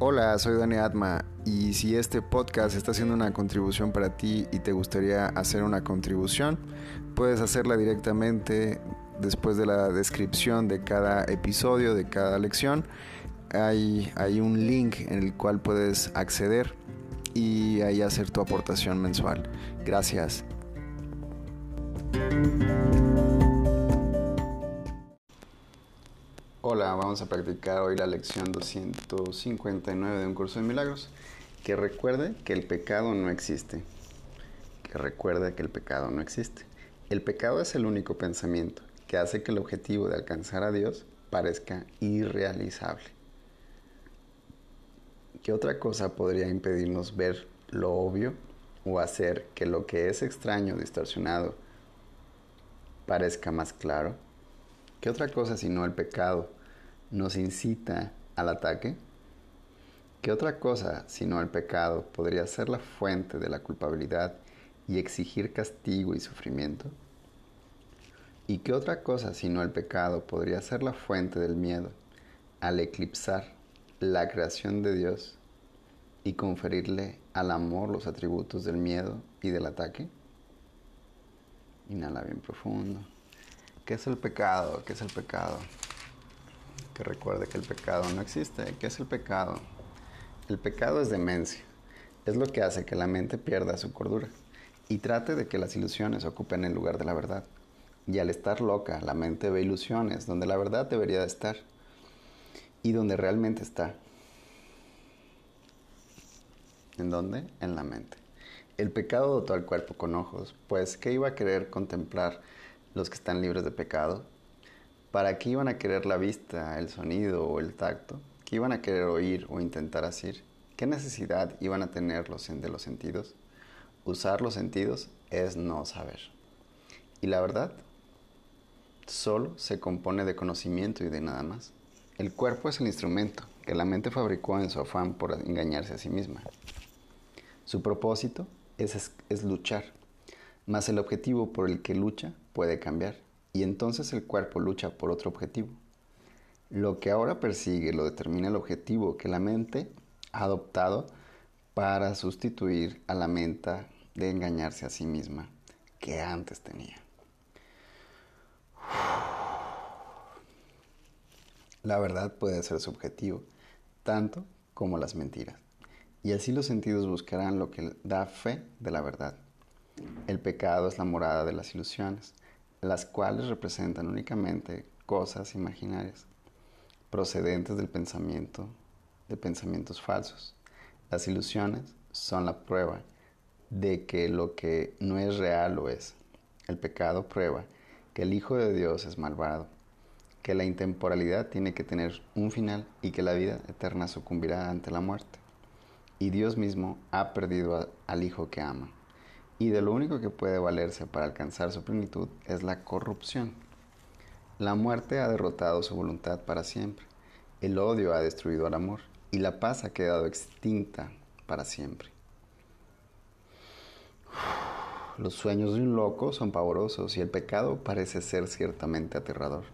Hola, soy Dani Atma y si este podcast está haciendo una contribución para ti y te gustaría hacer una contribución, puedes hacerla directamente después de la descripción de cada episodio, de cada lección. Hay, hay un link en el cual puedes acceder y ahí hacer tu aportación mensual. Gracias. Vamos a practicar hoy la lección 259 de un curso de milagros. Que recuerde que el pecado no existe. Que recuerde que el pecado no existe. El pecado es el único pensamiento que hace que el objetivo de alcanzar a Dios parezca irrealizable. ¿Qué otra cosa podría impedirnos ver lo obvio o hacer que lo que es extraño, distorsionado, parezca más claro? ¿Qué otra cosa sino el pecado nos incita al ataque? ¿Qué otra cosa sino el pecado podría ser la fuente de la culpabilidad y exigir castigo y sufrimiento? ¿Y qué otra cosa sino el pecado podría ser la fuente del miedo al eclipsar la creación de Dios y conferirle al amor los atributos del miedo y del ataque? Inhala bien profundo. ¿Qué es el pecado? ¿Qué es el pecado? Recuerde que el pecado no existe. ¿Qué es el pecado? El pecado es demencia. Es lo que hace que la mente pierda su cordura y trate de que las ilusiones ocupen el lugar de la verdad. Y al estar loca, la mente ve ilusiones donde la verdad debería de estar y donde realmente está. ¿En dónde? En la mente. El pecado dotó al cuerpo con ojos, pues ¿qué iba a querer contemplar los que están libres de pecado? ¿Para qué iban a querer la vista, el sonido o el tacto? ¿Qué iban a querer oír o intentar asir? ¿Qué necesidad iban a tener los de los sentidos? Usar los sentidos es no saber. Y la verdad solo se compone de conocimiento y de nada más. El cuerpo es el instrumento que la mente fabricó en su afán por engañarse a sí misma. Su propósito es, es luchar, mas el objetivo por el que lucha puede cambiar y entonces el cuerpo lucha por otro objetivo. Lo que ahora persigue lo determina el objetivo que la mente ha adoptado para sustituir a la mente de engañarse a sí misma que antes tenía. La verdad puede ser subjetivo, tanto como las mentiras, y así los sentidos buscarán lo que da fe de la verdad. El pecado es la morada de las ilusiones, las cuales representan únicamente cosas imaginarias, procedentes del pensamiento, de pensamientos falsos. Las ilusiones son la prueba de que lo que no es real lo es. El pecado prueba que el Hijo de Dios es malvado, que la intemporalidad tiene que tener un final y que la vida eterna sucumbirá ante la muerte. Y Dios mismo ha perdido al Hijo que ama y de lo único que puede valerse para alcanzar su plenitud es la corrupción. La muerte ha derrotado su voluntad para siempre, el odio ha destruido al amor y la paz ha quedado extinta para siempre. Los sueños de un loco son pavorosos y el pecado parece ser ciertamente aterrador.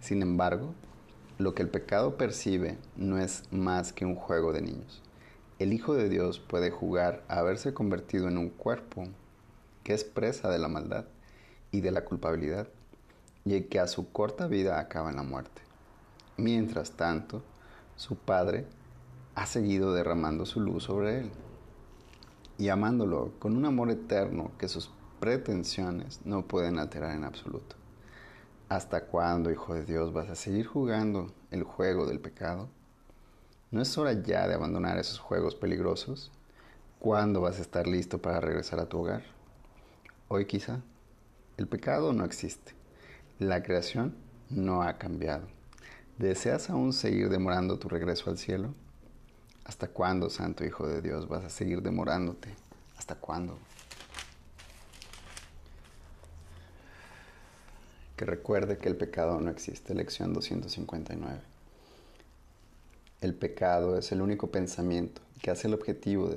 Sin embargo, lo que el pecado percibe no es más que un juego de niños el Hijo de Dios puede jugar a haberse convertido en un cuerpo que es presa de la maldad y de la culpabilidad y que a su corta vida acaba en la muerte. Mientras tanto, su Padre ha seguido derramando su luz sobre él y amándolo con un amor eterno que sus pretensiones no pueden alterar en absoluto. ¿Hasta cuándo, Hijo de Dios, vas a seguir jugando el juego del pecado? ¿No es hora ya de abandonar esos juegos peligrosos? ¿Cuándo vas a estar listo para regresar a tu hogar? Hoy quizá. El pecado no existe. La creación no ha cambiado. ¿Deseas aún seguir demorando tu regreso al cielo? ¿Hasta cuándo, Santo Hijo de Dios, vas a seguir demorándote? ¿Hasta cuándo? Que recuerde que el pecado no existe. Lección 259. El pecado es el único pensamiento que hace el objetivo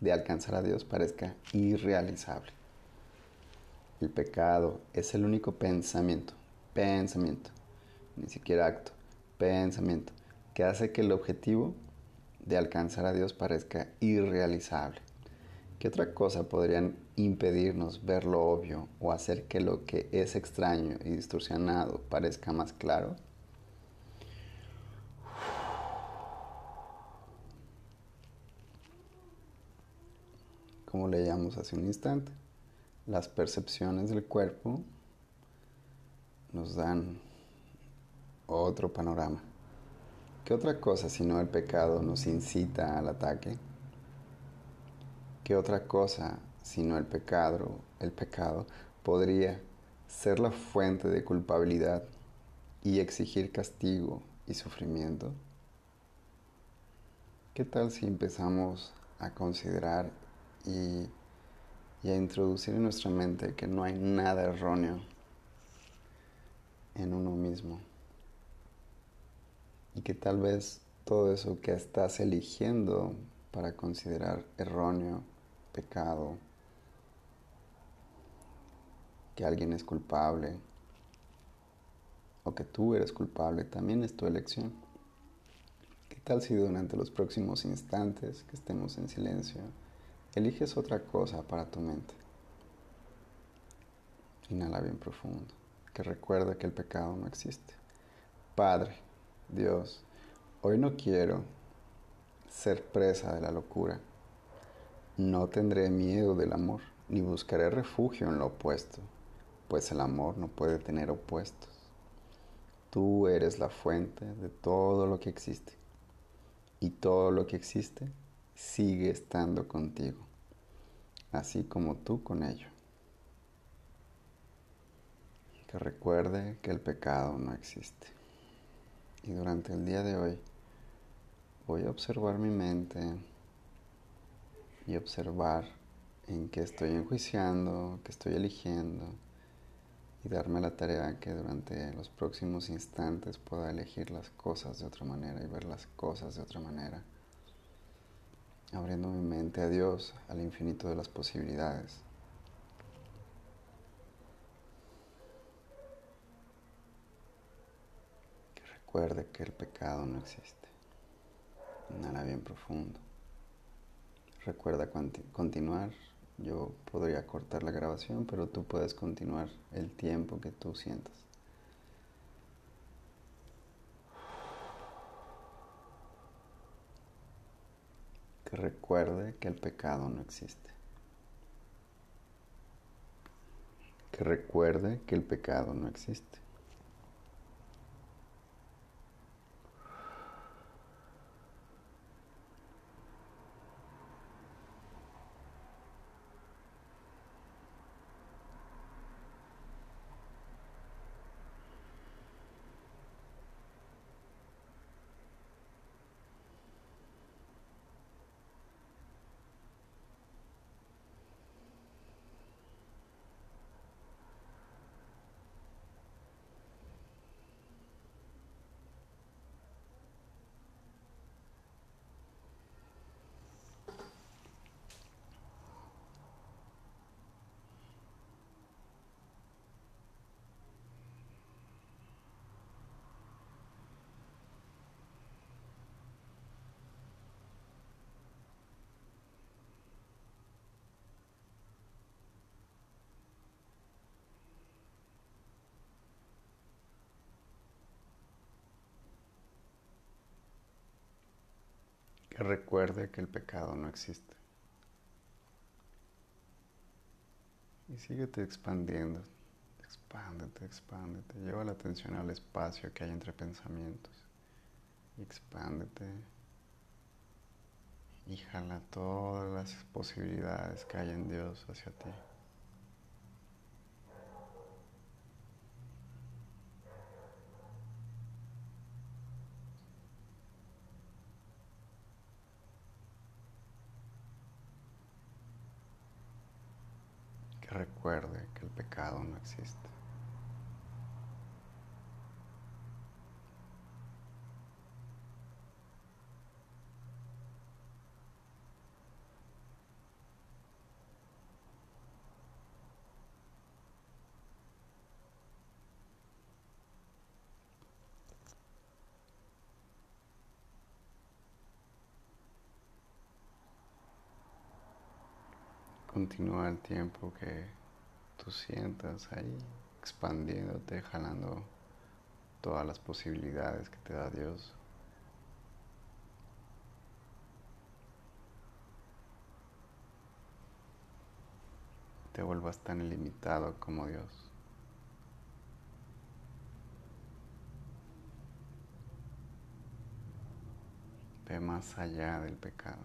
de, alcanzar a Dios parezca irrealizable. El pecado es el único pensamiento, pensamiento, ni siquiera acto, pensamiento, que hace que el objetivo de alcanzar a Dios parezca irrealizable. ¿Qué otra cosa podrían impedirnos ver lo obvio o hacer que lo que es extraño y distorsionado parezca más claro? Como leíamos hace un instante, las percepciones del cuerpo nos dan otro panorama. ¿Qué otra cosa sino el pecado nos incita al ataque? ¿Qué otra cosa sino el pecado, el pecado podría ser la fuente de culpabilidad y exigir castigo y sufrimiento? ¿Qué tal si empezamos a considerar y, a introducir en nuestra mente que no hay nada erróneo en uno mismo? Y que tal vez todo eso que estás eligiendo para considerar erróneo, pecado, que alguien es culpable o que tú eres culpable, también es tu elección. ¿Qué tal si durante los próximos instantes que estemos en silencio, eliges otra cosa para tu mente? Inhala bien profundo, que recuerda que el pecado no existe. Padre, Dios, hoy no quiero ser presa de la locura. No tendré miedo del amor, ni buscaré refugio en lo opuesto pues el amor no puede tener opuestos. Tú eres la fuente de todo lo que existe y todo lo que existe sigue estando contigo, así como tú con ello. Que recuerde que el pecado no existe. Y durante el día de hoy voy a observar mi mente y observar en qué estoy enjuiciando, qué estoy eligiendo y darme la tarea que durante los próximos instantes pueda elegir las cosas de otra manera y ver las cosas de otra manera, abriendo mi mente a Dios, al infinito de las posibilidades. Que recuerde que el pecado no existe. Inhala bien profundo. Recuerda continuar yo podría cortar la grabación, pero tú puedes continuar el tiempo que tú sientas. Recuerde que el pecado no existe. Que recuerde que el pecado no existe. Que recuerde que el pecado no existe. Y síguete expandiendo, expándete, expándete. Lleva la atención al espacio que hay entre pensamientos. Expándete y jala todas las posibilidades que hay en Dios hacia ti. Recuerde que el pecado no existe. Continúa el tiempo que tú sientas ahí, expandiéndote, jalando todas las posibilidades que te da Dios. Te vuelvas tan ilimitado como Dios. Ve más allá del pecado,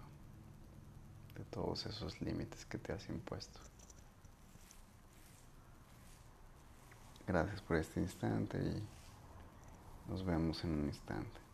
de todos esos límites que te has impuesto. Gracias por este instante y nos vemos en un instante.